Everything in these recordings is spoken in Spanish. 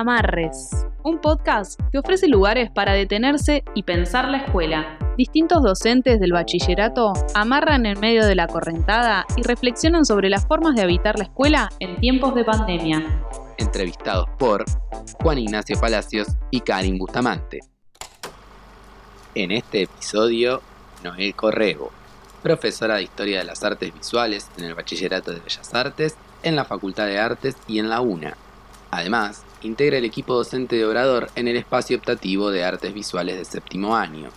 Amarres, un podcast que ofrece lugares para detenerse y pensar la escuela. Distintos docentes del bachillerato amarran en medio de la correntada y reflexionan sobre las formas de habitar la escuela en tiempos de pandemia. Entrevistados por Juan Ignacio Palacios y Karin Bustamante. En este episodio, Noel Corrego, profesora de Historia de las Artes Visuales en el Bachillerato de Bellas Artes, en la Facultad de Artes y en la UNA. Además, integra el equipo docente de Obrador en el espacio optativo de artes visuales de séptimo año.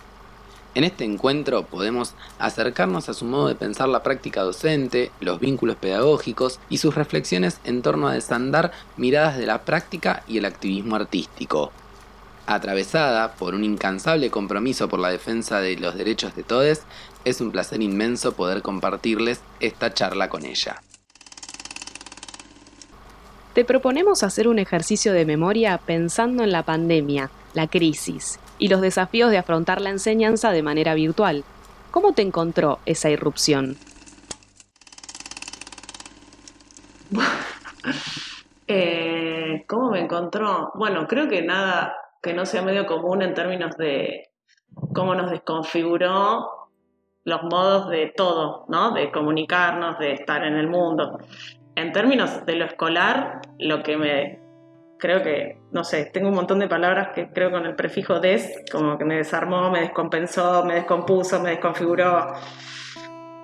En este encuentro podemos acercarnos a su modo de pensar la práctica docente, los vínculos pedagógicos y sus reflexiones en torno a desandar miradas de la práctica y el activismo artístico. Atravesada por un incansable compromiso por la defensa de los derechos de todos, es un placer inmenso poder compartirles esta charla con ella. Te proponemos hacer un ejercicio de memoria pensando en la pandemia, la crisis y los desafíos de afrontar la enseñanza de manera virtual. ¿Cómo te encontró esa irrupción? Eh, ¿Cómo me encontró? Bueno, creo que nada que no sea medio común en términos de cómo nos desconfiguró los modos de todo, ¿no? De comunicarnos, de estar en el mundo en términos de lo escolar, lo que me creo que, no sé, tengo un montón de palabras que creo con el prefijo des, como que me desarmó, me descompensó, me descompuso, me desconfiguró.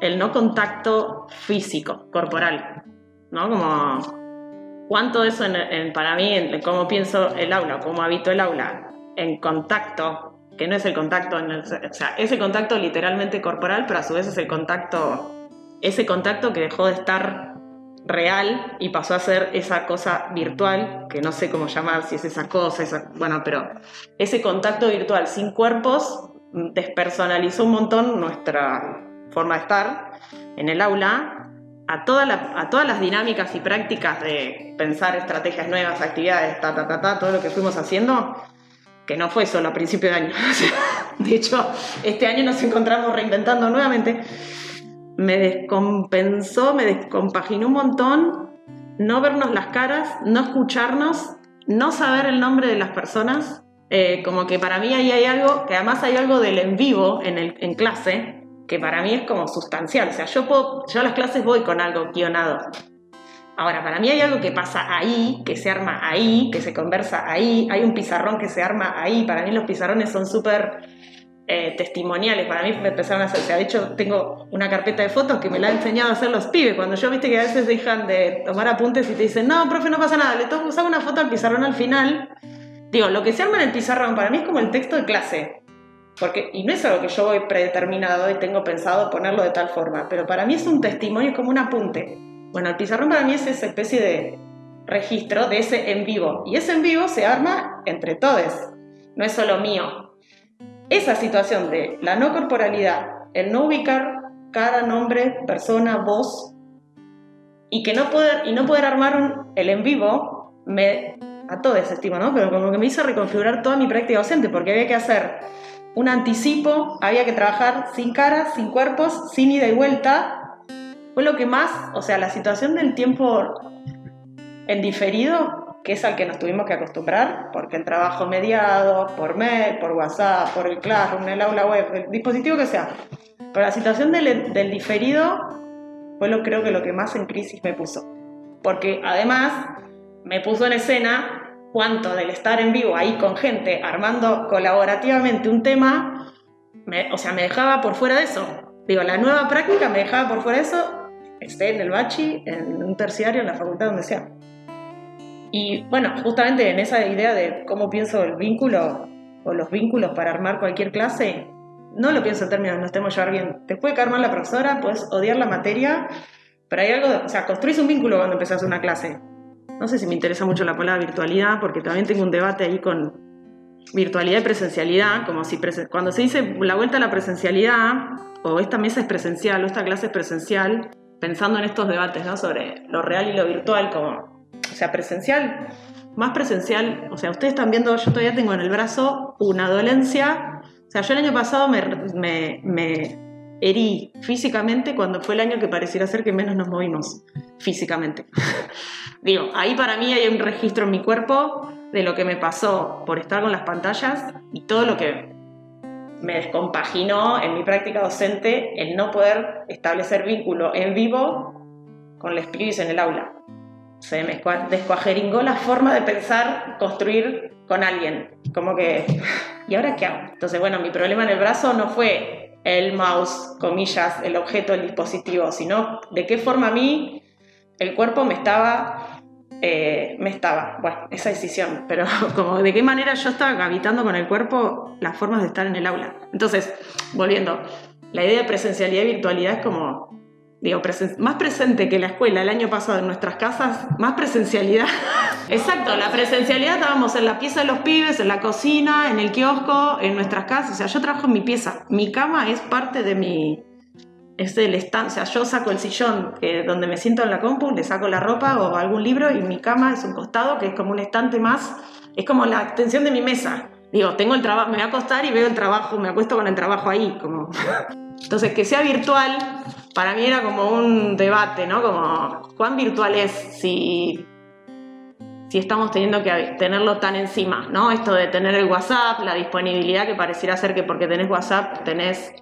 El no contacto físico, corporal, ¿no? Como cuánto eso en, para mí, cómo pienso el aula, cómo habito el aula, en contacto, que no es el contacto, o sea, es el contacto literalmente corporal, pero a su vez es el contacto, ese contacto que dejó de estar real y pasó a ser esa cosa virtual, que no sé cómo llamar, si es esa cosa, esa, bueno, pero ese contacto virtual sin cuerpos despersonalizó un montón nuestra forma de estar en el aula a, toda a todas las dinámicas y prácticas de pensar estrategias nuevas, actividades, ta, ta, ta, ta, todo lo que fuimos haciendo, que no fue solo a principio de año. de hecho, este año nos encontramos reinventando nuevamente me descompensó, me descompaginó un montón no vernos las caras, no escucharnos, no saber el nombre de las personas. Eh, como que para mí ahí hay algo, que además hay algo del en vivo en, el, en clase, que para mí es como sustancial. O sea, yo, puedo, yo a las clases voy con algo guionado. Ahora, para mí hay algo que pasa ahí, que se arma ahí, que se conversa ahí, hay un pizarrón que se arma ahí. Para mí los pizarrones son súper eh, testimoniales. Para mí me empezaron a hacer, de hecho tengo una carpeta de fotos que me la han enseñado a hacer los pibes. Cuando yo viste que a veces dejan de tomar apuntes y te dicen, no, profe, no pasa nada, le tomo usar una foto al pizarrón al final. Digo, lo que se arma en el pizarrón para mí es como el texto de clase. Porque, y no es algo que yo voy predeterminado y tengo pensado ponerlo de tal forma, pero para mí es un testimonio, es como un apunte. Bueno, el pizarrón para mí es esa especie de registro de ese en vivo. Y ese en vivo se arma entre todos. No es solo mío, esa situación de la no corporalidad, el no ubicar cara, nombre, persona, voz, y que no poder, y no poder armar el en vivo, me a todo ese estima, ¿no? Pero como que me hizo reconfigurar toda mi práctica docente, porque había que hacer un anticipo, había que trabajar sin caras, sin cuerpos, sin ida y vuelta. Fue lo que más, o sea, la situación del tiempo en diferido que es al que nos tuvimos que acostumbrar, porque el trabajo mediado, por mail, por WhatsApp, por el Classroom, el aula web, el dispositivo que sea. Pero la situación del, del diferido fue lo creo que lo que más en crisis me puso. Porque además me puso en escena cuánto del estar en vivo ahí con gente armando colaborativamente un tema, o sea, me dejaba por fuera de eso. Digo, la nueva práctica me dejaba por fuera de eso, esté en el bachi, en un terciario, en la facultad, donde sea. Y bueno, justamente en esa idea de cómo pienso el vínculo o los vínculos para armar cualquier clase, no lo pienso en términos nos tenemos llevar bien. Te puede caer mal la profesora, puedes odiar la materia, pero hay algo, o sea, construís un vínculo cuando empezás una clase. No sé si me interesa mucho la palabra virtualidad, porque también tengo un debate ahí con virtualidad y presencialidad, como si cuando se dice la vuelta a la presencialidad, o esta mesa es presencial, o esta clase es presencial, pensando en estos debates ¿no? sobre lo real y lo virtual, como sea, presencial, más presencial, o sea, ustedes están viendo, yo todavía tengo en el brazo una dolencia, o sea, yo el año pasado me, herí físicamente cuando fue el año que pareciera ser que menos nos movimos físicamente. Digo, ahí para mí hay un registro en mi cuerpo de lo que me pasó por estar con las pantallas y todo lo que me descompaginó en mi práctica docente el no poder establecer vínculo en vivo con los pibes en el aula. Se me descuajeringó la forma de pensar, construir con alguien. Como que, ¿y ahora qué hago? Entonces, bueno, mi problema en el brazo no fue el mouse, comillas, el objeto, el dispositivo, sino de qué forma a mí el cuerpo me estaba eh, me estaba, bueno, esa decisión, pero como de qué manera yo estaba habitando con el cuerpo las formas de estar en el aula. Entonces, volviendo, la idea de presencialidad y virtualidad es como, digo, más presente que la escuela el año pasado en nuestras casas, más presencialidad. Exacto, la presencialidad estábamos en la pieza de los pibes, en la cocina, en el kiosco, en nuestras casas, o sea, yo trabajo en mi pieza, mi cama es parte de mi, es el stand, o sea, yo saco el sillón donde me siento en la compu, le saco la ropa o algún libro y mi cama es un costado que es como un estante más, es como la extensión de mi mesa. Digo, tengo el trabajo, me voy a acostar y veo el trabajo, me acuesto con el trabajo ahí, como... Entonces, que sea virtual, para mí era como un debate, ¿no? Como, ¿cuán virtual es si, si estamos teniendo que tenerlo tan encima, ¿no? Esto de tener el WhatsApp, la disponibilidad que pareciera ser que porque tenés WhatsApp tenés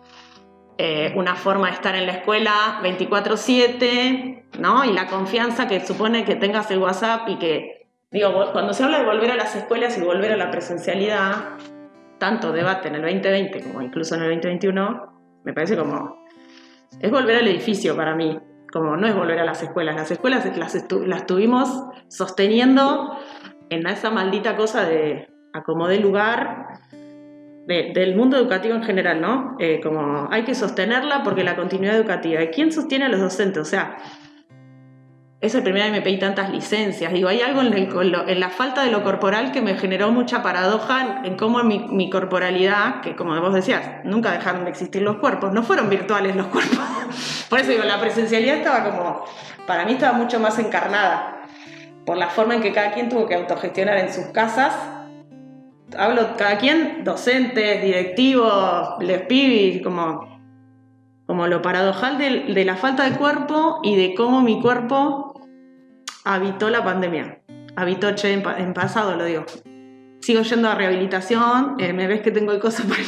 eh, una forma de estar en la escuela 24/7, ¿no? Y la confianza que supone que tengas el WhatsApp y que, digo, cuando se habla de volver a las escuelas y volver a la presencialidad, tanto debate en el 2020 como incluso en el 2021, me parece como, es volver al edificio para mí, como no es volver a las escuelas, las escuelas las, las tuvimos sosteniendo en esa maldita cosa de acomodé lugar del mundo educativo en general, ¿no? Eh, como hay que sostenerla porque la continuidad educativa. ¿Y quién sostiene a los docentes? O sea, es el primer me pedí tantas licencias. Digo, hay algo en, la falta de lo corporal que me generó mucha paradoja en, cómo mi, mi, corporalidad, que como vos decías, nunca dejaron de existir los cuerpos, no fueron virtuales los cuerpos. Por eso digo, la presencialidad estaba como, para mí estaba mucho más encarnada, por la forma en que cada quien tuvo que autogestionar en sus casas hablo cada quien, docentes, directivos, les pibis, como, como lo paradojal de, la falta de cuerpo y de cómo mi cuerpo habitó la pandemia. Habitó, che, en, pasado lo digo. Sigo yendo a rehabilitación, eh, me ves que tengo el coso para el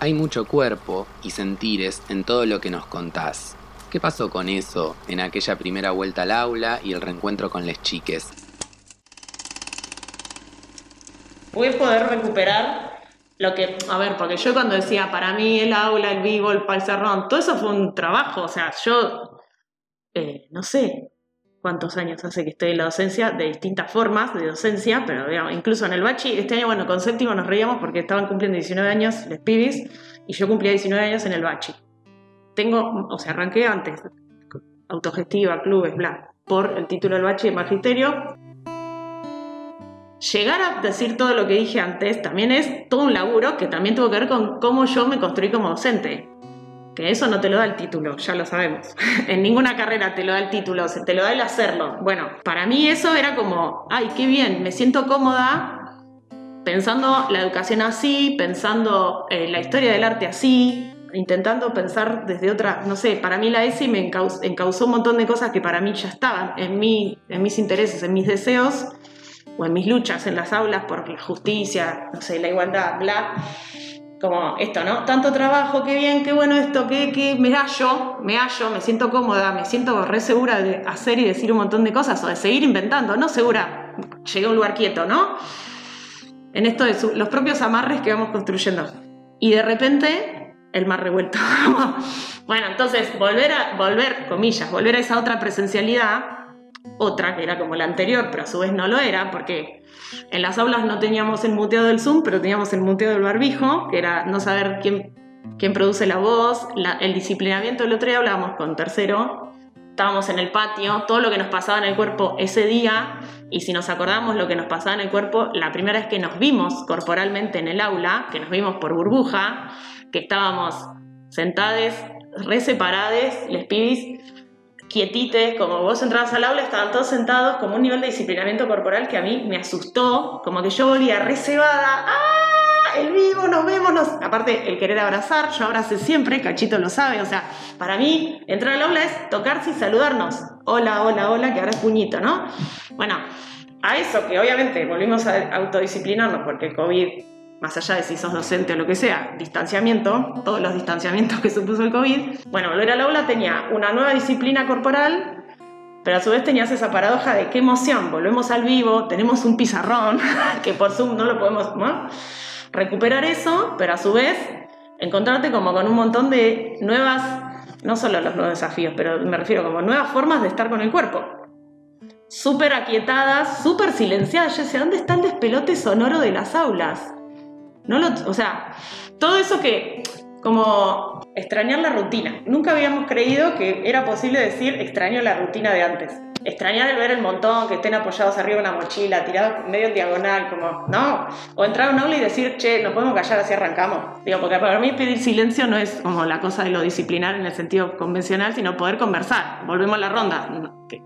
Hay mucho cuerpo y sentires en todo lo que nos contás. ¿Qué pasó con eso en aquella primera vuelta al aula y el reencuentro con les chiques? Voy a poder recuperar lo que, a ver, porque yo cuando decía, para mí el aula, el vivo, el palcerrón, todo eso fue un trabajo, o sea, yo, eh, no sé cuántos años hace que estoy en la docencia, de distintas formas de docencia, pero digamos, incluso en el bachi, este año, bueno, con séptimo nos reíamos porque estaban cumpliendo 19 años les pibis, y yo cumplía 19 años en el bachi tengo, o sea, arranqué antes, autogestiva, clubes, bla, por el título del bache de magisterio. Llegar a decir todo lo que dije antes también es todo un laburo que también tuvo que ver con cómo yo me construí como docente. Que eso no te lo da el título, ya lo sabemos. en ninguna carrera te lo da el título, te lo da el hacerlo. Bueno, para mí eso era como, ay, qué bien, me siento cómoda pensando la educación así, pensando eh, la historia del arte así, intentando pensar desde otra, no sé, para mí la ESI me encausó, un montón de cosas que para mí ya estaban en, mí, en mis intereses, en mis deseos o en mis luchas en las aulas por la justicia, no sé, la igualdad, bla. Como esto, ¿no? Tanto trabajo, qué bien, qué bueno esto, que, me hallo, me hallo, me siento cómoda, me siento re segura de hacer y decir un montón de cosas o de seguir inventando, no segura, llegué a un lugar quieto, ¿no? En esto de los propios amarres que vamos construyendo. Y de repente el mar revuelto. bueno, entonces, volver a, volver, comillas, volver a esa otra presencialidad, otra que era como la anterior, pero a su vez no lo era, porque en las aulas no teníamos el muteo del Zoom, pero teníamos el muteo del barbijo, que era no saber quién, produce la voz, el disciplinamiento. El otro día hablábamos con tercero, estábamos en el patio, todo lo que nos pasaba en el cuerpo ese día, y si nos acordamos lo que nos pasaba en el cuerpo, la primera vez que nos vimos corporalmente en el aula, que nos vimos por burbuja, que estábamos sentades, re separadas, les pibis, quietites, como vos entrabas al aula, estaban todos sentados, como un nivel de disciplinamiento corporal que a mí me asustó, como que yo volvía re cebada, ¡ah! el vivo, nos vemos, aparte el querer abrazar, yo abracé siempre, Cachito lo sabe, o sea, para mí entrar al aula es tocarse y saludarnos. Hola, hola, hola, que ahora es puñito, ¿no? Bueno, a eso que obviamente volvimos a autodisciplinarnos porque el COVID, más allá de si sos docente o lo que sea, distanciamiento, todos los distanciamientos que supuso el COVID, bueno, volver al aula tenía una nueva disciplina corporal pero a su vez tenías esa paradoja de qué emoción, volvemos al vivo, tenemos un pizarrón, que por Zoom no lo podemos recuperar eso, pero a su vez encontrarte como con un montón de nuevas, no solo los nuevos desafíos, pero me refiero como nuevas formas de estar con el cuerpo. Súper aquietadas, súper silenciadas. Yo decía, ¿dónde está el despelote sonoro de las aulas? No lo, o sea, todo eso que como extrañar la rutina. Nunca habíamos creído que era posible decir extraño la rutina de antes. Extrañar el ver el montón, que estén apoyados arriba de una mochila, tirados medio en diagonal, como, no. O entrar a un aula y decir, che, nos podemos callar así arrancamos. Digo, porque para mí pedir silencio no es como la cosa de lo disciplinar en el sentido convencional, sino poder conversar. Volvemos a la ronda.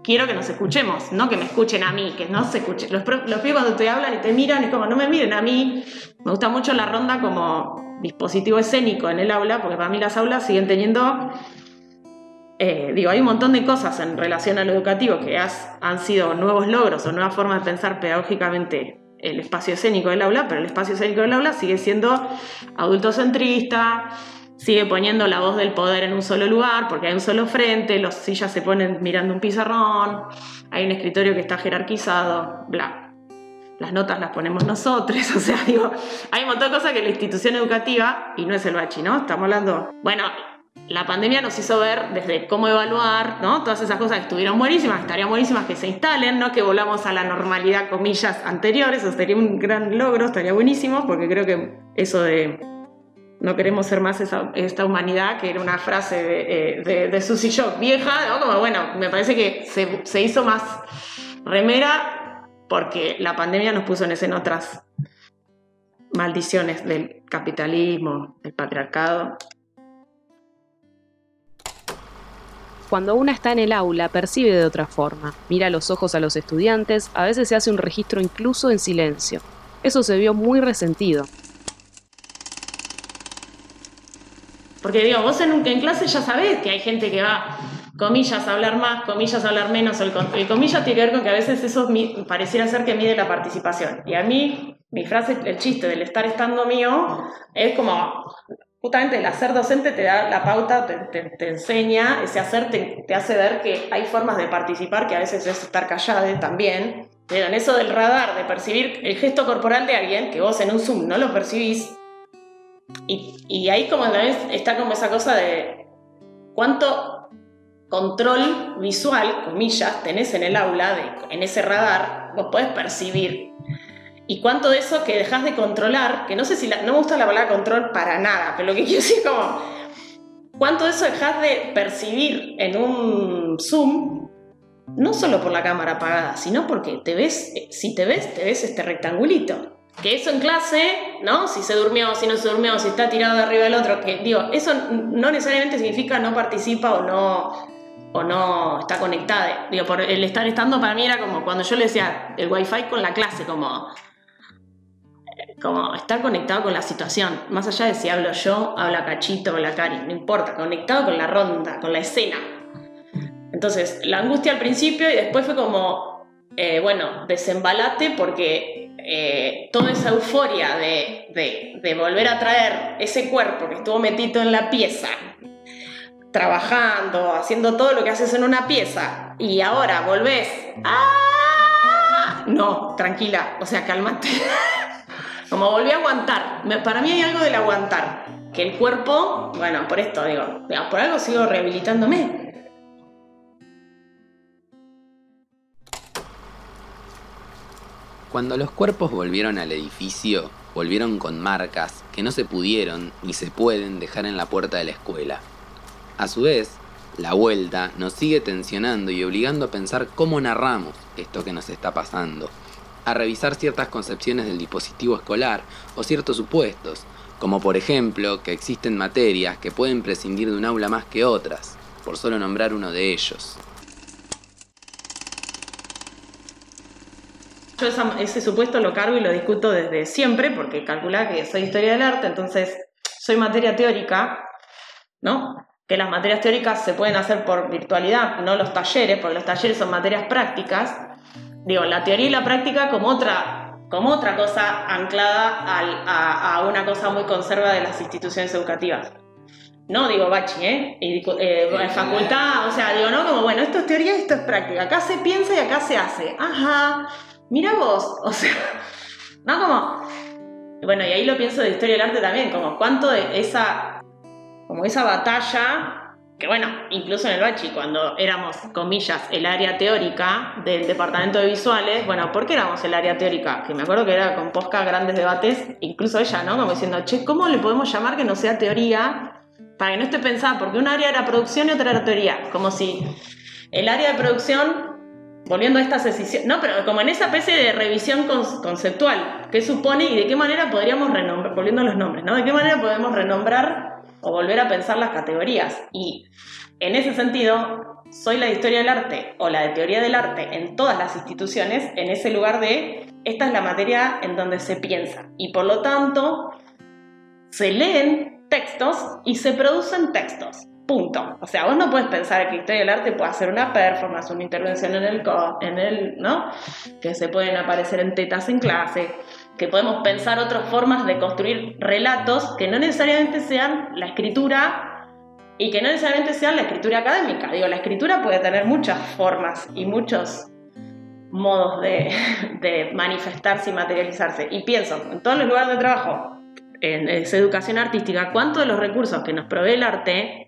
Quiero que nos escuchemos, no que me escuchen a mí, que no se escuchen. Los, los pibes cuando te hablan y te miran, es como, no me miren a mí. Me gusta mucho la ronda como dispositivo escénico en el aula, porque para mí las aulas siguen teniendo, eh, digo, hay un montón de cosas en relación a lo educativo que han sido nuevos logros o nuevas formas de pensar pedagógicamente el espacio escénico del aula, pero el espacio escénico del aula sigue siendo adultocentrista, sigue poniendo la voz del poder en un solo lugar, porque hay un solo frente, los sillas se ponen mirando un pizarrón, hay un escritorio que está jerarquizado, bla las notas las ponemos nosotros, o sea, digo, hay un montón de cosas que la institución educativa, y no es el bachi, ¿no? Estamos hablando, bueno, la pandemia nos hizo ver desde cómo evaluar, ¿no? Todas esas cosas que estuvieron buenísimas, estarían buenísimas que se instalen, ¿no? Que volvamos a la normalidad, comillas, anteriores, eso sería un gran logro, estaría buenísimo, porque creo que eso de no queremos ser más esta humanidad, que era una frase de, eh, de, Susy Shock vieja, ¿no? Como bueno, me parece que se, se hizo más remera porque la pandemia nos puso en escena otras maldiciones del capitalismo, del patriarcado. Cuando una está en el aula, percibe de otra forma, mira a los ojos a los estudiantes, a veces se hace un registro incluso en silencio. Eso se vio muy resentido. Porque digo, vos en, en clase ya sabés que hay gente que va comillas hablar más, comillas hablar menos. El, el comillas tiene que ver con que a veces eso pareciera ser que mide la participación. Y a mí, mi frase, el chiste del estar estando mío, es como, justamente el hacer docente te da la pauta, te, enseña, ese hacer te, hace ver que hay formas de participar que a veces es estar callado también. Pero en eso del radar, de percibir el gesto corporal de alguien, que vos en un Zoom no lo percibís, y, ahí como vez está como esa cosa de cuánto control visual, comillas, tenés en el aula, en ese radar, vos podés percibir. Y cuánto de eso que dejas de controlar, que no sé si no me gusta la palabra control para nada, pero lo que quiero decir es como, cuánto de eso dejas de percibir en un Zoom, no solo por la cámara apagada, sino porque te ves, si te ves, te ves este rectangulito. Que eso en clase, ¿no? Si se durmió, si no se durmió, si está tirado de arriba del otro, que digo, eso no necesariamente significa no participa o no o no está conectada. Digo, por el estar estando para mí era como cuando yo le decía el wifi con la clase, como, como estar conectado con la situación. Más allá de si hablo yo, habla Cachito, o la Cari, no importa, conectado con la ronda, con la escena. Entonces, la angustia al principio y después fue como, eh, bueno, desembalate porque eh, toda esa euforia de, de, de volver a traer ese cuerpo que estuvo metido en la pieza, trabajando, haciendo todo lo que haces en una pieza y ahora volvés. ¡Ah! No, tranquila, o sea, cálmate. Como volví a aguantar. Para mí hay algo del aguantar. Que el cuerpo, bueno, por esto digo, por algo sigo rehabilitándome. Cuando los cuerpos volvieron al edificio, volvieron con marcas que no se pudieron ni se pueden dejar en la puerta de la escuela. A su vez, la vuelta nos sigue tensionando y obligando a pensar cómo narramos esto que nos está pasando, a revisar ciertas concepciones del dispositivo escolar o ciertos supuestos, como por ejemplo que existen materias que pueden prescindir de un aula más que otras, por solo nombrar uno de ellos. Yo ese supuesto lo cargo y lo discuto desde siempre, porque calcula que soy historia del arte, entonces soy materia teórica, ¿no? Que las materias teóricas se pueden hacer por virtualidad, no los talleres, porque los talleres son materias prácticas. Digo, la teoría y la práctica como otra, como otra cosa anclada a, a una cosa muy conserva de las instituciones educativas. No digo bachi, ¿eh? Y, eh, facultad, o sea, digo, no, como bueno, esto es teoría y esto es práctica. Acá se piensa y acá se hace. Ajá, mira vos, o sea, ¿no? Como, bueno, y ahí lo pienso de historia del arte también, como cuánto de esa, como esa batalla, que bueno, incluso en el bachi, cuando éramos, comillas, el área teórica del departamento de visuales, bueno, ¿por qué éramos el área teórica? Que me acuerdo que era con Posca grandes debates, incluso ella, ¿no? Como diciendo, che, ¿cómo le podemos llamar que no sea teoría? Para que no esté pensada, porque un área era producción y otra era teoría, como si el área de producción volviendo a esta decisión, no, pero como en esa especie de revisión conceptual, ¿qué supone y de qué manera podríamos renombrar, volviendo a los nombres, ¿no? ¿De qué manera podemos renombrar o volver a pensar las categorías? Y en ese sentido, soy la de historia del arte o la de teoría del arte en todas las instituciones, en ese lugar de, esta es la materia en donde se piensa. Y por lo tanto, se leen textos y se producen textos. Punto. O sea, vos no puedes pensar que historia del arte puede hacer una performance, una intervención en el, en el, ¿no? Que se pueden aparecer en tetas en clase, que podemos pensar otras formas de construir relatos que no necesariamente sean la escritura y que no necesariamente sean la escritura académica. Digo, la escritura puede tener muchas formas y muchos modos de, manifestarse y materializarse. Y pienso, en todos los lugares de trabajo, en esa educación artística, cuánto de los recursos que nos provee el arte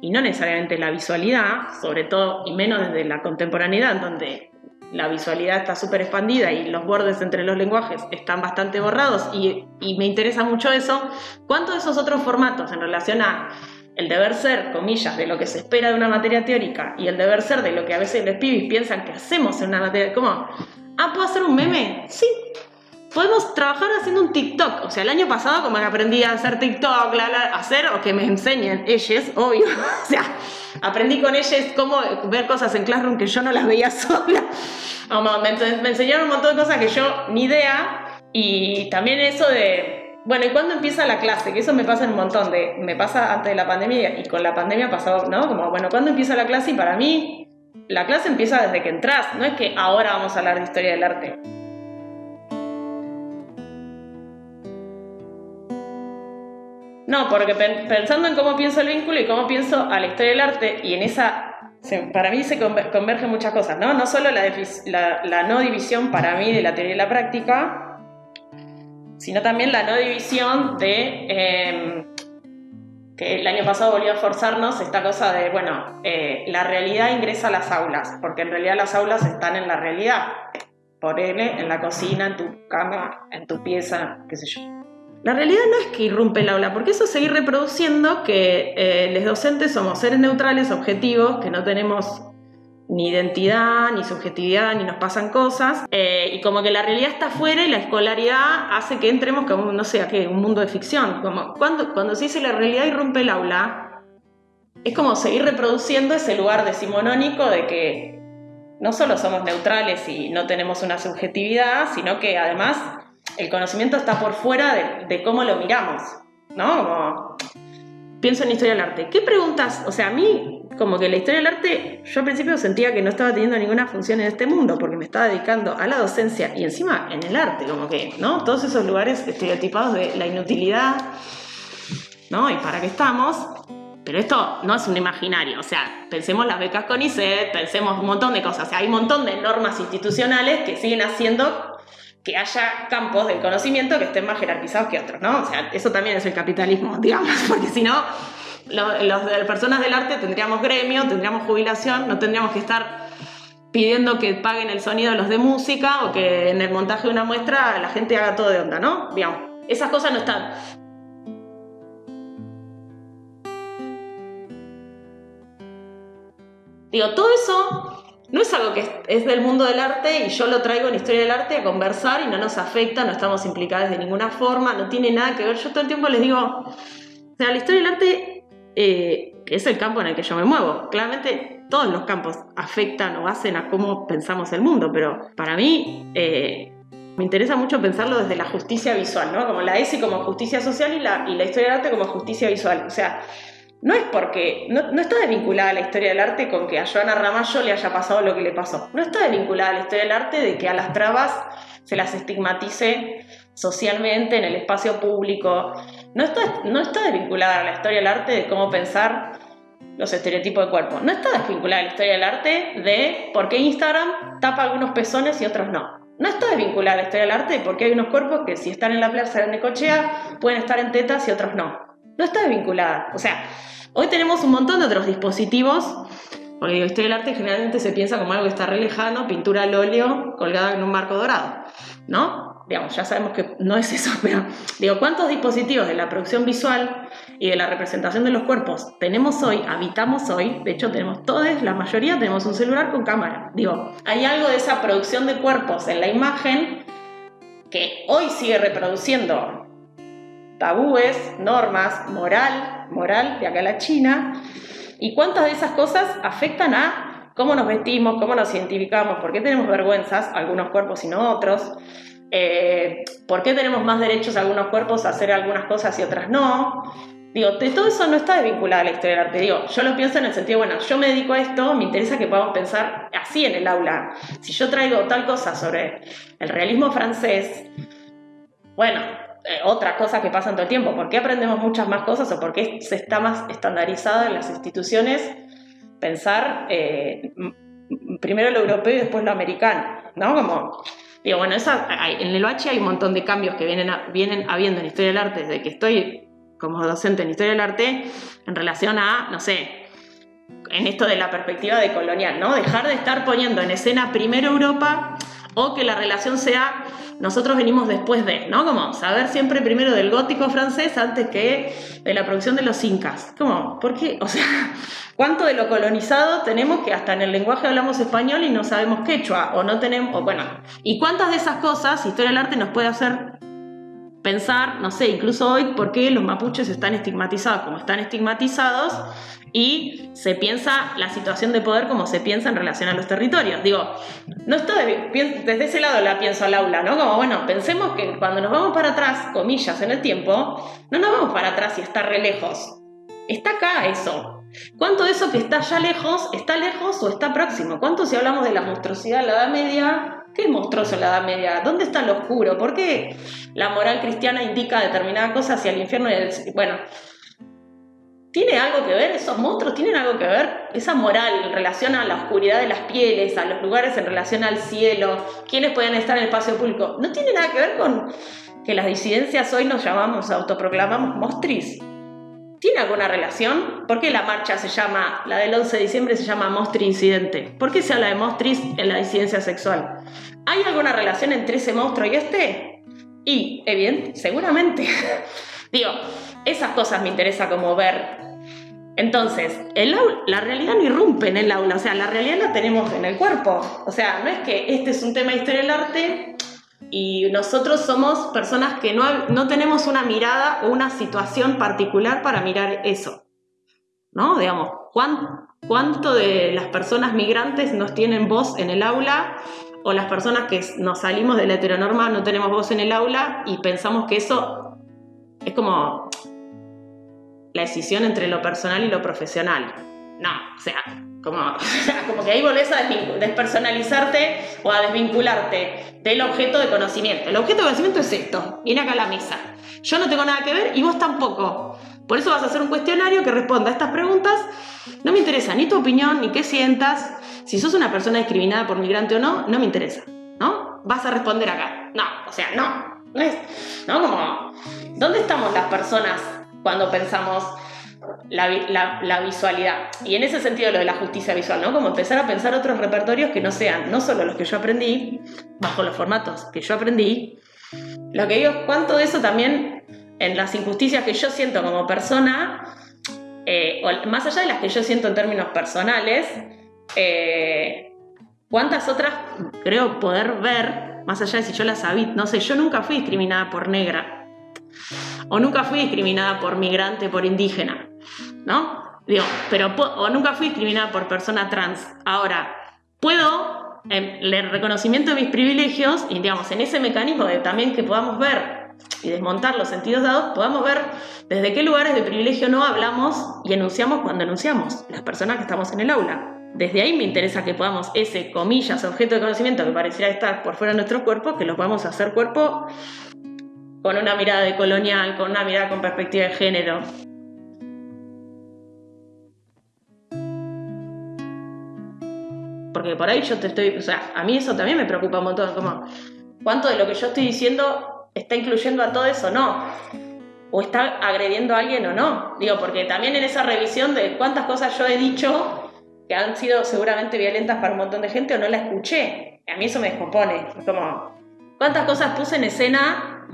y no necesariamente la visualidad, sobre todo y menos desde la contemporaneidad, donde la visualidad está súper expandida y los bordes entre los lenguajes están bastante borrados y, me interesa mucho eso, ¿cuántos de esos otros formatos en relación a el deber ser, comillas, de lo que se espera de una materia teórica y el deber ser de lo que a veces los pibis piensan que hacemos en una materia, como, ah, ¿puedo hacer un meme? Sí, podemos trabajar haciendo un TikTok. O sea, el año pasado como que aprendí a hacer TikTok, a hacer o que me enseñen ellos, obvio. o sea, aprendí con ellos cómo ver cosas en Classroom que yo no las veía sola. me, me enseñaron un montón de cosas que yo ni idea. Y también eso de, bueno, ¿y cuándo empieza la clase? Que eso me pasa un montón. De, me pasa antes de la pandemia y con la pandemia ha pasado, ¿no? Como, bueno, ¿cuándo empieza la clase? Y para mí, la clase empieza desde que entras. No es que ahora vamos a hablar de historia del arte No, porque pensando en cómo pienso el vínculo y cómo pienso a la historia del arte, y en esa, para mí se convergen muchas cosas, ¿no? No solo la, no división para mí de la teoría y la práctica, sino también la no división de em, que el año pasado volvió a forzarnos esta cosa de, bueno, eh, la realidad ingresa a las aulas, porque en realidad las aulas están en la realidad, por N, en la cocina, en tu cama, en tu pieza, qué sé yo. La realidad no es que irrumpe el aula, porque eso es seguir reproduciendo que eh, los docentes somos seres neutrales, objetivos, que no tenemos ni identidad, ni subjetividad, ni nos pasan cosas, eh, y como que la realidad está afuera y la escolaridad hace que entremos como, no sé, a un mundo de ficción. Como cuando, cuando se dice la realidad irrumpe el aula, es como seguir reproduciendo ese lugar decimonónico de que no solo somos neutrales y no tenemos una subjetividad, sino que además el conocimiento está por fuera de, cómo lo miramos, ¿no? pienso en historia del arte. ¿Qué preguntas? O sea, a mí, como que la historia del arte, yo al principio sentía que no estaba teniendo ninguna función en este mundo, porque me estaba dedicando a la docencia y encima en el arte, como que, ¿no? Todos esos lugares estereotipados de la inutilidad, ¿no? ¿Y para qué estamos? Pero esto no es un imaginario, o sea, pensemos las becas con ICET, pensemos un montón de cosas, o sea, hay un montón de normas institucionales que siguen haciendo que haya campos del conocimiento que estén más jerarquizados que otros, ¿no? O sea, eso también es el capitalismo, digamos, porque si no, las personas del arte tendríamos gremio, tendríamos jubilación, no tendríamos que estar pidiendo que paguen el sonido de los de música o que en el montaje de una muestra la gente haga todo de onda, ¿no? Digamos, esas cosas no están. Digo, todo eso no es algo que es del mundo del arte y yo lo traigo en historia del arte a conversar y no nos afecta, no estamos implicadas de ninguna forma, no tiene nada que ver. Yo todo el tiempo les digo, o sea, la historia del arte, eh, es el campo en el que yo me muevo, claramente todos los campos afectan o hacen a cómo pensamos el mundo, pero para mí eh, me interesa mucho pensarlo desde la justicia visual, ¿no? Como la ESI como justicia social y la, y la historia del arte como justicia visual. O sea, no es porque, no, está desvinculada la historia del arte con que a Joana Ramallo le haya pasado lo que le pasó. No está desvinculada la historia del arte de que a las trabas se las estigmatice socialmente en el espacio público. No está, no está desvinculada la historia del arte de cómo pensar los estereotipos de cuerpo. No está desvinculada la historia del arte de por qué Instagram tapa algunos pezones y otros no. No está desvinculada la historia del arte de por qué hay unos cuerpos que si están en la plaza de Cochea pueden estar en tetas y otros no. No está desvinculada. O sea, hoy tenemos un montón de otros dispositivos, porque digo, historia del arte generalmente se piensa como algo que está re lejano, pintura al óleo colgada en un marco dorado, ¿no? digamos, ya sabemos que no es eso, pero digo, ¿cuántos dispositivos de la producción visual y de la representación de los cuerpos tenemos hoy, habitamos hoy? De hecho, tenemos todos, la mayoría tenemos un celular con cámara. Digo, hay algo de esa producción de cuerpos en la imagen que hoy sigue reproduciendo tabúes, normas, moral, moral de acá a la China. ¿Y cuántas de esas cosas afectan a cómo nos vestimos, cómo nos identificamos, por qué tenemos vergüenzas, algunos cuerpos y no otros? Eh, ¿Por qué tenemos más derechos algunos cuerpos a hacer algunas cosas y otras no? Digo, de todo eso no está vinculado a la historia del arte. Digo, yo lo pienso en el sentido, bueno, yo me dedico a esto, me interesa que podamos pensar así en el aula. Si yo traigo tal cosa sobre el realismo francés, bueno, eh, otra cosa que pasa todo el tiempo, ¿por qué aprendemos muchas más cosas o por qué se está más estandarizado en las instituciones pensar eh, primero lo europeo y después lo americano? ¿No? Como Digo, bueno, en el OH hay un montón de cambios que vienen, vienen habiendo en Historia del Arte desde que estoy como docente en Historia del Arte en relación a, no sé, en esto de la perspectiva de colonial, ¿no? Dejar de estar poniendo en escena primero Europa o que la relación sea nosotros venimos después de, ¿no? Como saber siempre primero del gótico francés antes que de la producción de los incas. ¿Cómo? ¿Por qué? O sea, ¿cuánto de lo colonizado tenemos que hasta en el lenguaje hablamos español y no sabemos quechua? O no tenemos, o bueno, ¿y cuántas de esas cosas Historia del Arte nos puede hacer pensar, no sé, incluso hoy, por qué los mapuches están estigmatizados como están estigmatizados y se piensa la situación de poder como se piensa en relación a los territorios. Digo, no estoy, desde ese lado la pienso al aula, ¿no? Como, bueno, pensemos que cuando nos vamos para atrás, comillas, en el tiempo, no nos vamos para atrás y está re lejos. Está acá eso. ¿Cuánto de eso que está ya lejos, está lejos o está próximo? ¿Cuánto si hablamos de la monstruosidad de la Edad Media? ¿Qué monstruoso la Edad Media? ¿Dónde está lo oscuro? ¿Por qué la moral cristiana indica determinada cosa hacia el infierno y el... Bueno, ¿Tiene algo que ver esos monstruos? ¿Tienen algo que ver esa moral en relación a la oscuridad de las pieles, a los lugares en relación al cielo? ¿Quiénes pueden estar en el espacio público? ¿No tiene nada que ver con que las disidencias hoy nos llamamos, autoproclamamos mostris? ¿Tiene alguna relación? ¿Por qué la marcha se llama, la del 11 de diciembre se llama Mostri Incidente? ¿Por qué se habla de mostris en la disidencia sexual? ¿Hay alguna relación entre ese monstruo y este? Y, bien, seguramente. Digo, esas cosas me interesa como ver entonces, el la realidad no irrumpe en el aula, o sea, la realidad la tenemos en el cuerpo. O sea, no es que este es un tema de historia del arte y nosotros somos personas que no, no tenemos una mirada o una situación particular para mirar eso. ¿No? Digamos, ¿cuánto de las personas migrantes nos tienen voz en el aula? O las personas que nos salimos de la heteronorma no tenemos voz en el aula y pensamos que eso es como la decisión entre lo personal y lo profesional. No, o sea, como, como que ahí volvés a despersonalizarte o a desvincularte del objeto de conocimiento. El objeto de conocimiento es esto, viene acá a la mesa. Yo no tengo nada que ver y vos tampoco. Por eso vas a hacer un cuestionario que responda a estas preguntas. No me interesa ni tu opinión, ni qué sientas. Si sos una persona discriminada por migrante o no, no me interesa. ¿No? Vas a responder acá. No, o sea, no. No es. ¿No? Como. ¿Dónde estamos las personas cuando pensamos la, visualidad. Y en ese sentido lo de la justicia visual, ¿no? Como empezar a pensar otros repertorios que no sean no solo los que yo aprendí, bajo los formatos que yo aprendí. Lo que digo es cuánto de eso también en las injusticias que yo siento como persona, eh, más allá de las que yo siento en términos personales, eh, cuántas otras creo poder ver, más allá de si yo las sabía, no sé, yo nunca fui discriminada por negra o nunca fui discriminada por migrante, por indígena, ¿no? Digo, pero o nunca fui discriminada por persona trans. Ahora, puedo, en el reconocimiento de mis privilegios, y digamos, en ese mecanismo de también que podamos ver y desmontar los sentidos dados, podamos ver desde qué lugares de privilegio no hablamos y enunciamos cuando enunciamos, las personas que estamos en el aula. Desde ahí me interesa que podamos ese, comillas, objeto de conocimiento que pareciera estar por fuera de nuestro cuerpo, que lo podamos hacer cuerpo con una mirada de colonial, con una mirada con perspectiva de género. Porque por ahí yo te estoy, o sea, a mí eso también me preocupa un montón, como, ¿cuánto de lo que yo estoy diciendo está incluyendo a todo eso o no? ¿O está agrediendo a alguien o no? Digo, porque también en esa revisión de cuántas cosas yo he dicho que han sido seguramente violentas para un montón de gente o no la escuché. A mí eso me descompone. Como, ¿cuántas cosas puse en escena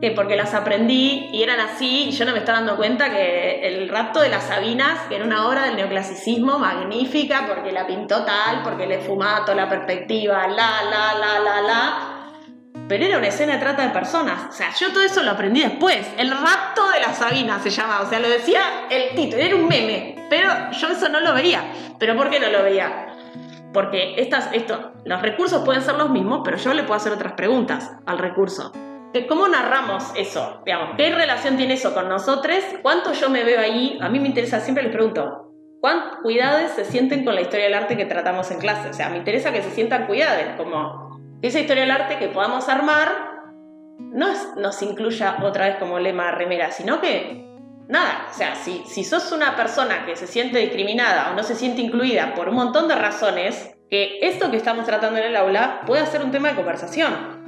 que porque las aprendí y eran así y yo no me estaba dando cuenta que el rapto de las Sabinas, que era una obra del neoclasicismo magnífica porque la pintó tal, porque le fumaba toda la perspectiva, la, la, la, la, la, pero era una escena de trata de personas. O sea, yo todo eso lo aprendí después. El rapto de las Sabinas se llamaba. O sea, lo decía el título. Era un meme. Pero yo eso no lo veía. ¿Pero por qué no lo veía? Porque estas, esto, los recursos pueden ser los mismos, pero yo le puedo hacer otras preguntas al recurso. ¿Cómo narramos eso? Digamos, ¿qué relación tiene eso con nosotros? ¿Cuánto yo me veo ahí? A mí me interesa, siempre les pregunto, ¿cuántos cuidados se sienten con la historia del arte que tratamos en clase? O sea, me interesa que se sientan cuidados, como esa historia del arte que podamos armar no nos incluya otra vez como lema remera, sino que nada, o sea, si, si sos una persona que se siente discriminada o no se siente incluida por un montón de razones, que esto que estamos tratando en el aula puede ser un tema de conversación.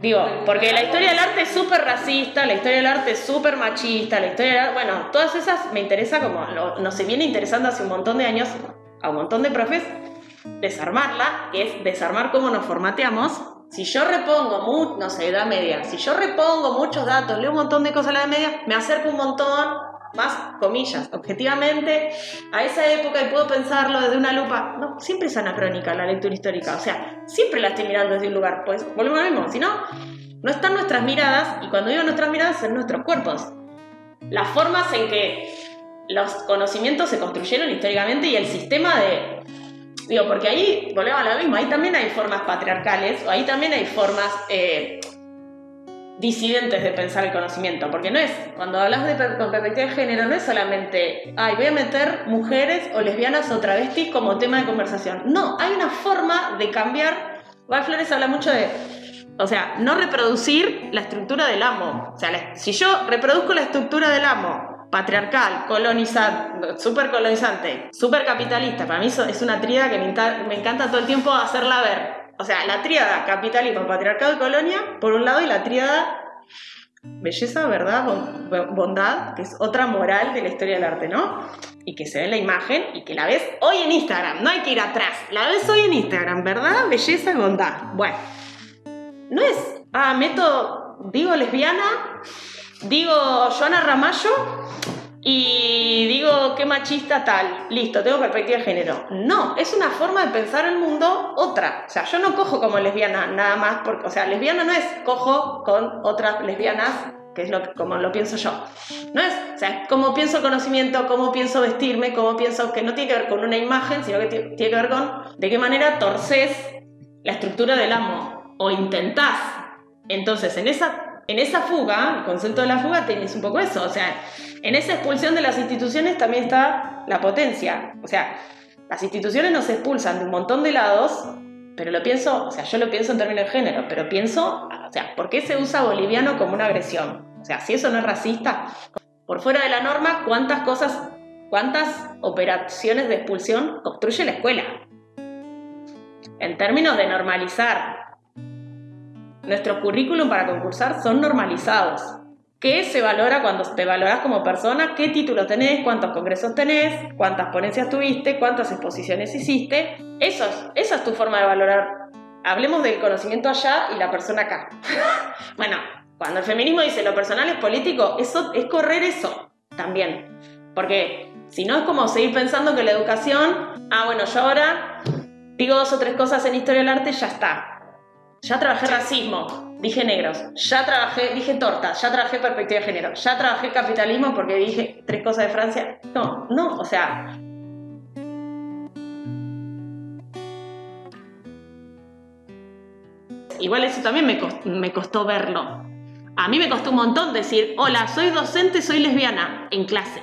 Digo, porque la historia del arte es súper racista, la historia del arte es súper machista, la historia del arte, bueno, todas esas me interesa como, nos se viene interesando hace un montón de años a un montón de profes, desarmarla, que es desarmar cómo nos formateamos. Si yo repongo, no sé, edad media, si yo repongo muchos datos, leo un montón de cosas a la edad media, me acerco un montón, más comillas, objetivamente, a esa época y puedo pensarlo desde una lupa. No, siempre es anacrónica la lectura histórica, o sea, siempre la estoy mirando desde un lugar, pues volvemos lo mismo, si no, no están nuestras miradas, y cuando digo nuestras miradas, en nuestros cuerpos. Las formas en que los conocimientos se construyeron históricamente y el sistema de Digo, porque ahí volvemos a lo mismo, ahí también hay formas patriarcales, o ahí también hay formas eh, disidentes de pensar el conocimiento, porque no es, cuando hablas de con perspectiva de género, no es solamente, ay, voy a meter mujeres o lesbianas o travestis como tema de conversación. No, hay una forma de cambiar. Val Flores habla mucho de, o sea, no reproducir la estructura del amo. O sea, si yo reproduzco la estructura del amo patriarcal, colonizante, súper colonizante, súper capitalista. Para mí es una tríada que me, encanta todo el tiempo hacerla ver. O sea, la tríada capitalismo, patriarcado y colonia, por un lado, y la tríada belleza, verdad, bondad, que es otra moral de la historia del arte, ¿no? Y que se ve en la imagen y que la ves hoy en Instagram, no hay que ir atrás, la ves hoy en Instagram, ¿verdad? Belleza y bondad. Bueno, no es, ah, meto, digo lesbiana, digo Joana Ramallo y digo qué machista tal, listo, tengo perspectiva de género. No, es una forma de pensar el mundo otra. O sea, yo no cojo como lesbiana nada más, porque, o sea, lesbiana no es cojo con otras lesbianas, que es lo, como lo pienso yo. No es, o sea, cómo pienso el conocimiento, cómo pienso vestirme, cómo pienso que no tiene que ver con una imagen, sino que tiene que ver con de qué manera torces la estructura del amo o intentás. Entonces, en esa en esa fuga, el concepto de la fuga tienes un poco eso, o sea, en esa expulsión de las instituciones también está la potencia, o sea, las instituciones nos expulsan de un montón de lados, pero lo pienso, o sea, yo lo pienso en términos de género, pero pienso, o sea, ¿por qué se usa boliviano como una agresión? O sea, si eso no es racista, por fuera de la norma, ¿cuántas cosas, cuántas operaciones de expulsión construye la escuela? En términos de normalizar Nuestros currículum para concursar son normalizados. ¿Qué se valora cuando te valoras como persona? ¿Qué título tenés? ¿Cuántos congresos tenés? ¿Cuántas ponencias tuviste? ¿Cuántas exposiciones hiciste? Eso es, esa es tu forma de valorar. Hablemos del conocimiento allá y la persona acá. bueno, cuando el feminismo dice lo personal es político, eso es correr eso también. Porque si no es como seguir pensando que la educación, ah, bueno, yo ahora digo dos o tres cosas en historia del arte, ya está ya trabajé racismo, dije negros, ya trabajé, dije tortas, ya trabajé perspectiva de género, ya trabajé capitalismo porque dije tres cosas de Francia. No, no, o sea, igual eso también me costó, me costó verlo. A mí me costó un montón decir, hola, soy docente, soy lesbiana, en clase.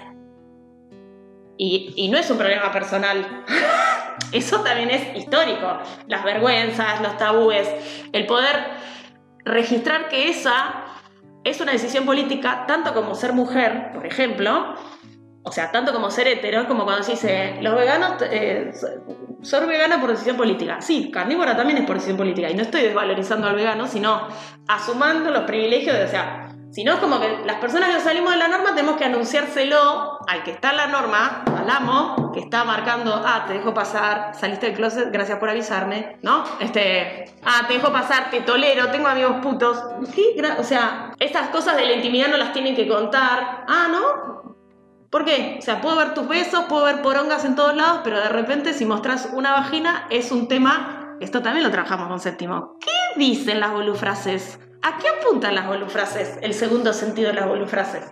Y, no es un problema personal. Eso también es histórico. Las vergüenzas, los tabúes, el poder registrar que esa es una decisión política, tanto como ser mujer, por ejemplo, o sea, tanto como ser hetero, como cuando se dice, los veganos, eh, ser vegana por decisión política. Sí, carnívora también es por decisión política. Y no estoy desvalorizando al vegano, sino asumando los privilegios de, o sea, si no es como que las personas que salimos de la norma tenemos que anunciárselo al que está en la norma, al amo, que está marcando, ah, te dejo pasar, saliste del closet, gracias por avisarme, ¿no? Este, ah, te dejo pasar, te tolero, tengo amigos putos. ¿Qué? O sea, estas cosas de la intimidad no las tienen que contar. Ah, ¿no? ¿Por qué? O sea, puedo ver tus besos, puedo ver porongas en todos lados, pero de repente si mostras una vagina es un tema, esto también lo trabajamos con séptimo. ¿Qué dicen las bolufrases? ¿A qué apuntan las bolufrases? El segundo sentido de las bolufrases.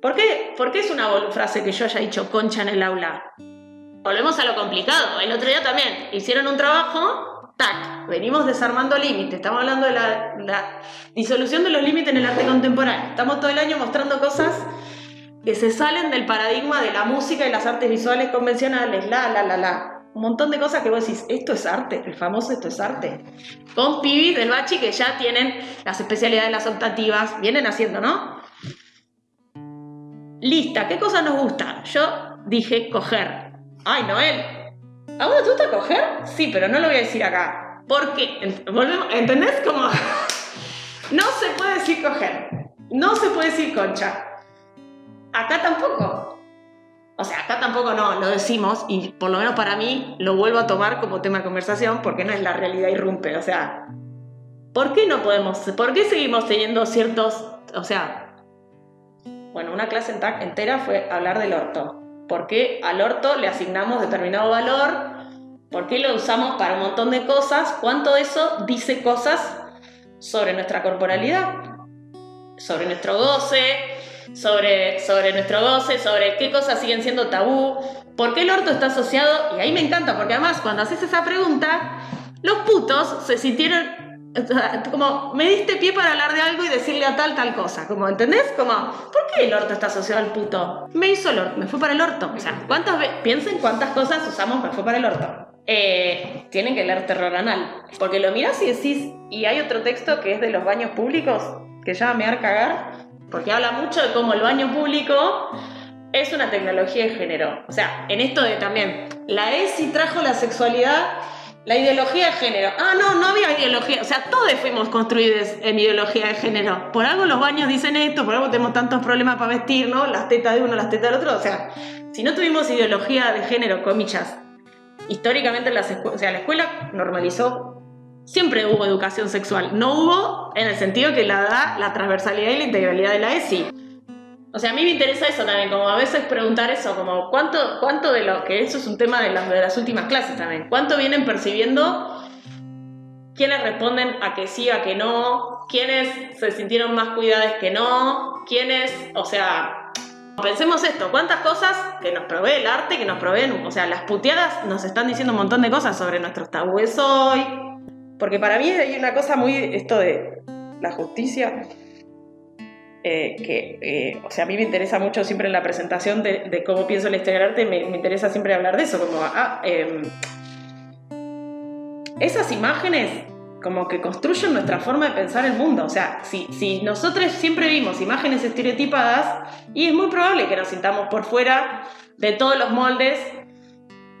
¿Por qué, ¿Por qué es una bolufrase que yo haya dicho concha en el aula? Volvemos a lo complicado. El otro día también hicieron un trabajo, tac, venimos desarmando límites. Estamos hablando de la disolución de los límites en el arte contemporáneo. Estamos todo el año mostrando cosas que se salen del paradigma de la música y las artes visuales convencionales, la, la, la, la. Un montón de cosas que vos decís, esto es arte, el famoso esto es arte. Con pibis del bachi que ya tienen las especialidades, las optativas, vienen haciendo, ¿no? Lista, ¿qué cosa nos gusta? Yo dije coger. Ay, Noel, ¿a vos te gusta coger? Sí, pero no lo voy a decir acá. Porque, volvemos, ¿entendés? Como, no se puede decir coger, no se puede decir concha acá tampoco. O sea, acá tampoco no, lo decimos y por lo menos para mí lo vuelvo a tomar como tema de conversación porque no es la realidad irrumpe. O sea, ¿por qué no podemos, por qué seguimos teniendo ciertos, o sea, bueno, una clase entera fue hablar del orto. ¿Por qué al orto le asignamos determinado valor? ¿Por qué lo usamos para un montón de cosas? ¿Cuánto de eso dice cosas sobre nuestra corporalidad? Sobre nuestro goce, sobre, sobre nuestro goce, sobre qué cosas siguen siendo tabú, por qué el orto está asociado, y ahí me encanta, porque además cuando haces esa pregunta, los putos se sintieron como me diste pie para hablar de algo y decirle a tal tal cosa, como ¿entendés? Como, ¿por qué el orto está asociado al puto? Me hizo el orto, me fue para el orto. O sea, ¿cuántas piensen cuántas cosas usamos me fue para el orto. Eh, tienen que leer terror anal, porque lo miras y decís, y hay otro texto que es de los baños públicos, que ya me a cagar, porque habla mucho de cómo el baño público es una tecnología de género. O sea, en esto de también, la ESI trajo la sexualidad, la ideología de género. Ah, no, no había ideología. O sea, todos fuimos construidos en ideología de género. Por algo los baños dicen esto, por algo tenemos tantos problemas para vestir, ¿no? Las tetas de uno, las tetas del otro. O sea, si no tuvimos ideología de género, comillas, históricamente las o sea, la escuela normalizó Siempre hubo educación sexual. No hubo en el sentido que la da la transversalidad y la integralidad de la ESI. O sea, a mí me interesa eso también, como a veces preguntar eso, como cuánto, cuánto de lo que eso es un tema de las, de las últimas clases también, cuánto vienen percibiendo, quiénes responden a que sí, a que no, quiénes se sintieron más cuidadas que no, quiénes, o sea, pensemos esto, cuántas cosas que nos provee el arte, que nos proveen, o sea, las puteadas nos están diciendo un montón de cosas sobre nuestros tabúes hoy, porque para mí hay una cosa muy, esto de la justicia, eh, que, eh, o sea, a mí me interesa mucho siempre en la presentación de, cómo pienso la historia del arte, me, interesa siempre hablar de eso, como, ah, em, esas imágenes como que construyen nuestra forma de pensar el mundo. O sea, si, si nosotros siempre vimos imágenes estereotipadas, y es muy probable que nos sintamos por fuera de todos los moldes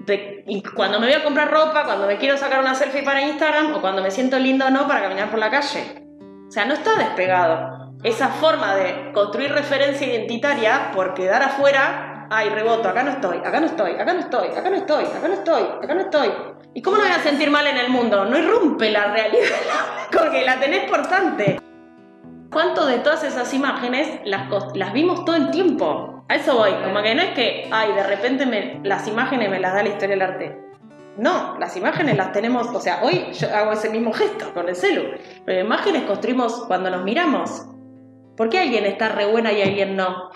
y cuando me voy a comprar ropa, cuando me quiero sacar una selfie para Instagram o cuando me siento lindo o no para caminar por la calle. O sea, no está despegado. Esa forma de construir referencia identitaria por quedar afuera, ay, reboto, acá no estoy, acá no estoy, acá no estoy, acá no estoy, acá no estoy, acá no estoy. ¿Y cómo no voy a sentir mal en el mundo? No irrumpe la realidad, porque la tenés portante. ¿Cuánto de todas esas imágenes las, las vimos todo el tiempo? A eso voy, como que no es que, ay, de repente me, las imágenes me las da la historia del arte. No, las imágenes las tenemos, o sea, hoy yo hago ese mismo gesto con el celu, pero imágenes construimos cuando nos miramos. ¿Por qué alguien está re buena y alguien no?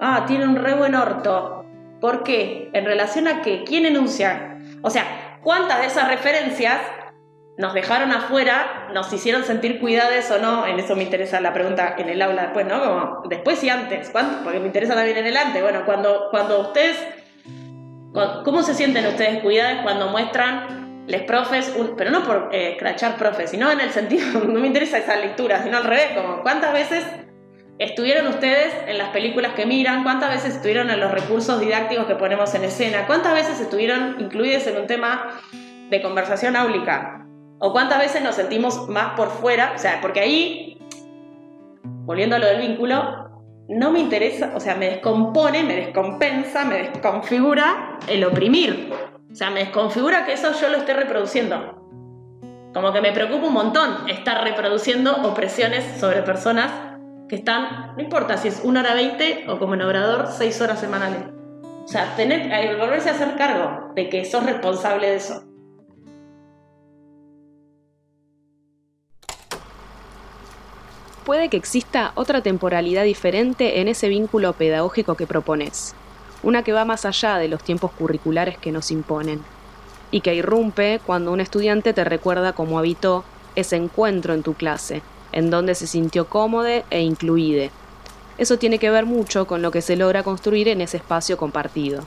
Ah, tiene un re buen orto. ¿Por qué? ¿En relación a qué? ¿Quién enuncia? O sea, ¿cuántas de esas referencias nos dejaron afuera, nos hicieron sentir cuidadas o no? En eso me interesa la pregunta en el aula después, ¿no? Como después y antes. ¿Cuánto? Porque me interesa también en el antes. Bueno, cuando, cuando ustedes ¿Cómo se sienten ustedes cuidadas cuando muestran les profes, pero no por eh, escrachar profes, sino en el sentido, no me interesa esa lectura, sino al revés, como cuántas veces estuvieron ustedes en las películas que miran, cuántas veces estuvieron en los recursos didácticos que ponemos en escena, cuántas veces estuvieron incluidos en un tema de conversación áulica, o cuántas veces nos sentimos más por fuera, o sea, porque ahí, volviendo a lo del vínculo, no me interesa, o sea, me descompone, me descompensa, me desconfigura el oprimir. O sea, me desconfigura que eso yo lo esté reproduciendo. Como que me preocupa un montón estar reproduciendo opresiones sobre personas que están, no importa si es una hora veinte o como en obrador, seis horas semanales. O sea, tener, eh, volverse a hacer cargo de que sos responsable de eso. Puede que exista otra temporalidad diferente en ese vínculo pedagógico que propones, una que va más allá de los tiempos curriculares que nos imponen, y que irrumpe cuando un estudiante te recuerda cómo habitó ese encuentro en tu clase, en donde se sintió cómodo e incluido. Eso tiene que ver mucho con lo que se logra construir en ese espacio compartido.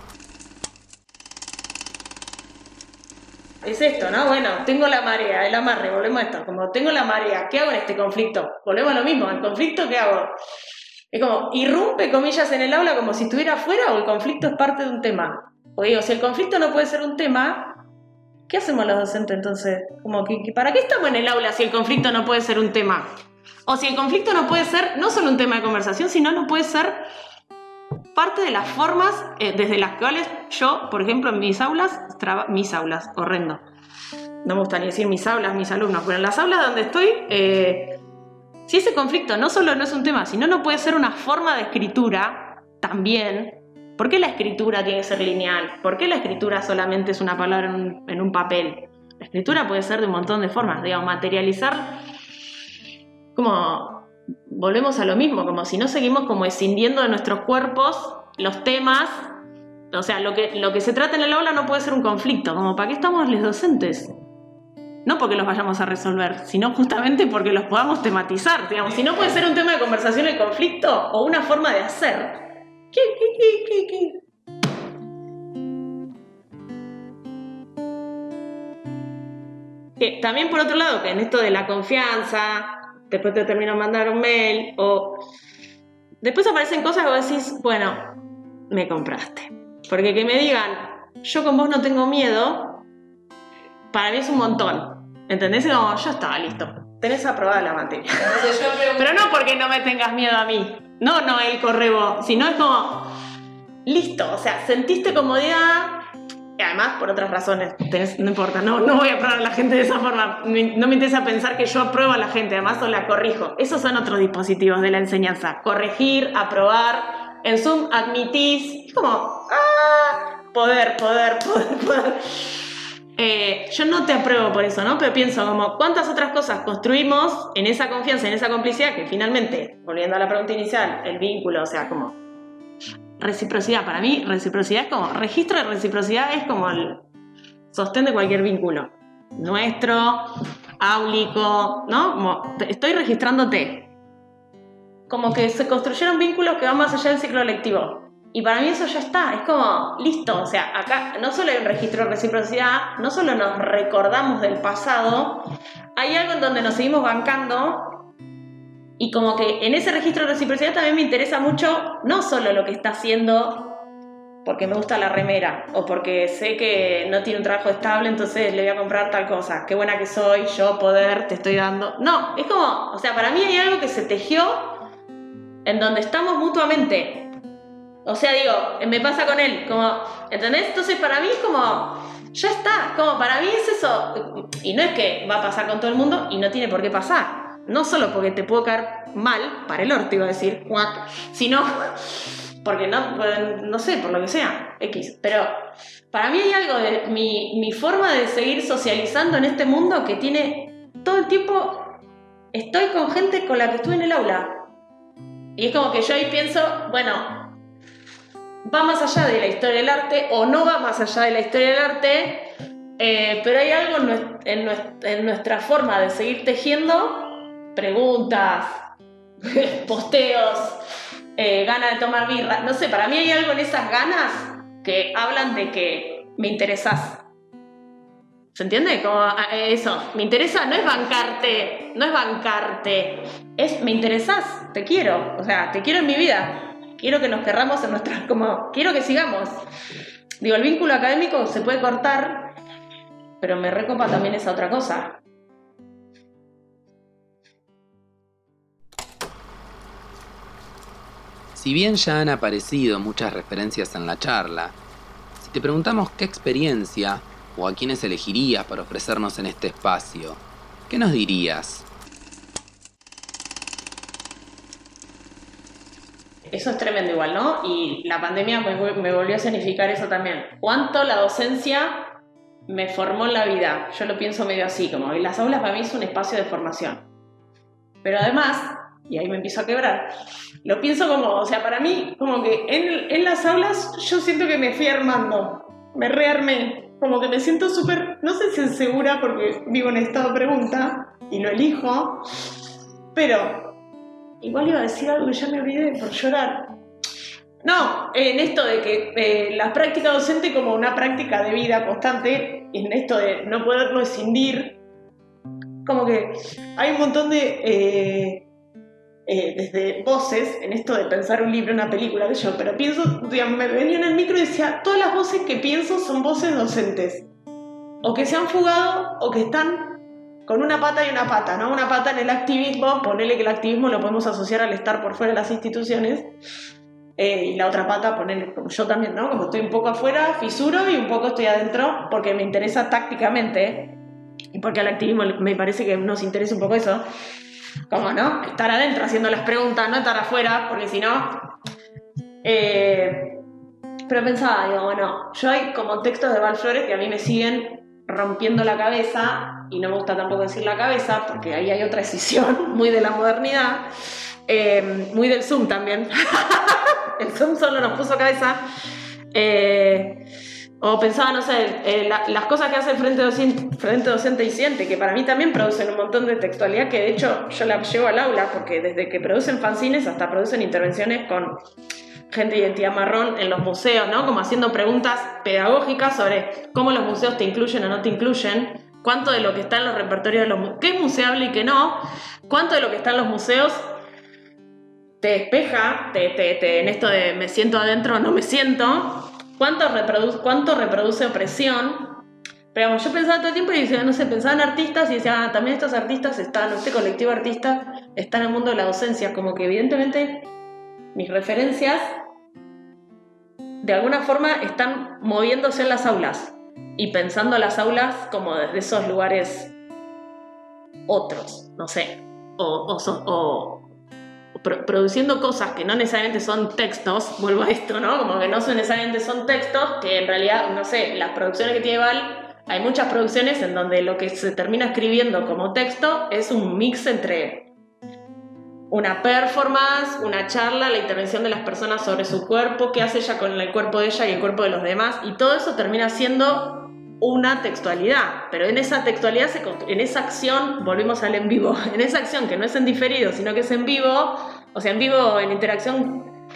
Es esto, ¿no? Bueno, tengo la marea, el amarre, volvemos a esto. Como tengo la marea, ¿qué hago en este conflicto? Volvemos a lo mismo, ¿el conflicto qué hago? Es como, irrumpe comillas en el aula como si estuviera afuera o el conflicto es parte de un tema. O digo, si el conflicto no puede ser un tema, ¿qué hacemos los docentes entonces? Como ¿para qué estamos en el aula si el conflicto no puede ser un tema? O si el conflicto no puede ser no solo un tema de conversación, sino no puede ser parte de las formas eh, desde las cuales yo, por ejemplo, en mis aulas, mis aulas, horrendo. No me gusta ni decir mis aulas, mis alumnos, pero en las aulas donde estoy, eh, si ese conflicto no solo no es un tema, sino no puede ser una forma de escritura también, ¿por qué la escritura tiene que ser lineal? ¿Por qué la escritura solamente es una palabra en un, en un papel? La escritura puede ser de un montón de formas, digamos, materializar como volvemos a lo mismo, como si no seguimos como escindiendo de nuestros cuerpos los temas. O sea, lo que, lo que se trata en el aula no puede ser un conflicto, como para qué estamos los docentes. No porque los vayamos a resolver, sino justamente porque los podamos tematizar. Digamos, si no puede ser un tema de conversación el conflicto o una forma de hacer. ¿Qué, qué, qué, también por otro lado, que en esto de la confianza, después te termino de mandar un mail o después aparecen cosas que vos decís, bueno, me compraste. Porque que me digan, yo con vos no tengo miedo, para mí es un montón. ¿Entendés? Como, yo estaba listo. Tenés aprobada la materia. Pero no porque no me tengas miedo a mí. No, no el correo, sino es como, listo. O sea, sentiste comodidad, y además, por otras razones, no importa, no, no voy a probar a la gente de esa forma. No me interesa pensar que yo apruebo a la gente, además o la corrijo. Esos son otros dispositivos de la enseñanza. Corregir, aprobar. En Zoom admitís. Es como, ¡ah! Poder, poder, poder, poder. Eh, yo no te apruebo por eso, ¿no? Pero pienso como, ¿cuántas otras cosas construimos en esa confianza, en esa complicidad que finalmente, volviendo a la pregunta inicial, el vínculo, o sea, como reciprocidad. Para mí, reciprocidad es como, registro de reciprocidad es como el sostén de cualquier vínculo. Nuestro, áulico, ¿no? Como, estoy registrándote. Como que se construyeron vínculos que van más allá del ciclo lectivo. Y para mí eso ya está, es como, listo, o sea, acá no solo hay un registro de reciprocidad, no solo nos recordamos del pasado, hay algo en donde nos seguimos bancando y como que en ese registro de reciprocidad también me interesa mucho no solo lo que está haciendo porque me gusta la remera o porque sé que no tiene un trabajo estable, entonces le voy a comprar tal cosa. Qué buena que soy, yo poder, te estoy dando. No, es como, o sea, para mí hay algo que se tejió en donde estamos mutuamente. O sea, digo, me pasa con él, como, ¿entendés? Entonces para mí es como, ya está, como para mí es eso. Y no es que va a pasar con todo el mundo y no tiene por qué pasar no solo porque te puedo caer mal, para el orto iba a decir, sino porque no, no sé, por lo que sea, X. Pero para mí hay algo de mi, mi forma de seguir socializando en este mundo que tiene todo el tiempo, estoy con gente con la que estuve en el aula. Y es como que yo ahí pienso, bueno, va más allá de la historia del arte o no va más allá de la historia del arte, eh, pero hay algo en, nuestra forma de seguir tejiendo, preguntas, posteos, eh, ganas de tomar birra, no sé, para mí hay algo en esas ganas que hablan de que me interesas. ¿Se entiende? Como ah, eh, eso, me interesa, no es bancarte, no es bancarte, es me interesas, te quiero, o sea, te quiero en mi vida, quiero que nos querramos en nuestras, como, quiero que sigamos. Digo, el vínculo académico se puede cortar, pero me recopa también esa otra cosa. Si bien ya han aparecido muchas referencias en la charla, si te preguntamos qué experiencia o a quiénes elegirías para ofrecernos en este espacio, ¿qué nos dirías? Eso es tremendo igual, ¿no? Y la pandemia me, volvió a significar eso también. ¿Cuánto la docencia me formó en la vida? Yo lo pienso medio así, como las aulas para mí es un espacio de formación. Pero además, y ahí me empiezo a quebrar, lo pienso como, o sea, para mí, como que en, las aulas yo siento que me fui armando, me rearmé, como que me siento súper, no sé si segura porque vivo en estado de pregunta y lo elijo, pero igual iba a decir algo que ya me olvidé por llorar. No, en esto de que eh, la práctica docente como una práctica de vida constante, en esto de no poder rescindir, como que hay un montón de... Eh, eh, desde voces, en esto de pensar un libro, una película, que yo, pero pienso, digamos, me venía en el micro y decía, todas las voces que pienso son voces docentes, o que se han fugado o que están con una pata y una pata, ¿no? Una pata en el activismo, ponerle que el activismo lo podemos asociar al estar por fuera de las instituciones, eh, y la otra pata, ponerle como yo también, ¿no? Como estoy un poco afuera, fisuro y un poco estoy adentro, porque me interesa tácticamente, y porque al activismo me parece que nos interesa un poco eso, como no, estar adentro haciendo las preguntas, no estar afuera, porque si no... Eh, pero pensaba, digo, bueno, yo hay como textos de Val Flores que a mí me siguen rompiendo la cabeza, y no me gusta tampoco decir la cabeza, porque ahí hay otra decisión muy de la modernidad, eh, muy del Zoom también. El Zoom solo nos puso cabeza. Eh, o pensaba, no sé, eh, las cosas que hace el Frente Docente, Frente Docente y Siente, que para mí también producen un montón de textualidad, que de hecho yo la llevo al aula, porque desde que producen fanzines hasta producen intervenciones con gente de identidad marrón en los museos, ¿no? Como haciendo preguntas pedagógicas sobre cómo los museos te incluyen o no te incluyen, cuánto de lo que está en los repertorios de los museos, qué es museable y qué no, cuánto de lo que está en los museos te despeja, te, te, en esto de me siento adentro o no me siento, ¿Cuánto reproduce, opresión? Pero yo pensaba todo el tiempo y decía, no sé, pensaba en artistas y decía, ah, también estos artistas están, este colectivo de artistas está en el mundo de la docencia, como que evidentemente mis referencias de alguna forma están moviéndose en las aulas y pensando las aulas como desde esos lugares otros, no sé, o, o, produciendo cosas que no necesariamente son textos, vuelvo a esto, ¿no? Como que no son necesariamente son textos, que en realidad, no sé, las producciones que tiene Val, hay muchas producciones en donde lo que se termina escribiendo como texto es un mix entre una performance, una charla, la intervención de las personas sobre su cuerpo, qué hace ella con el cuerpo de ella y el cuerpo de los demás, y todo eso termina siendo una textualidad, pero en esa textualidad, en esa acción, volvemos al en vivo, en esa acción que no es en diferido, sino que es en vivo, o sea, en vivo, en interacción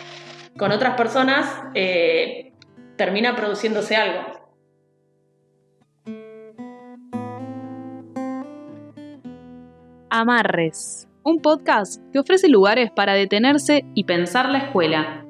con otras personas, eh, termina produciéndose algo. Amarres, un podcast que ofrece lugares para detenerse y pensar la escuela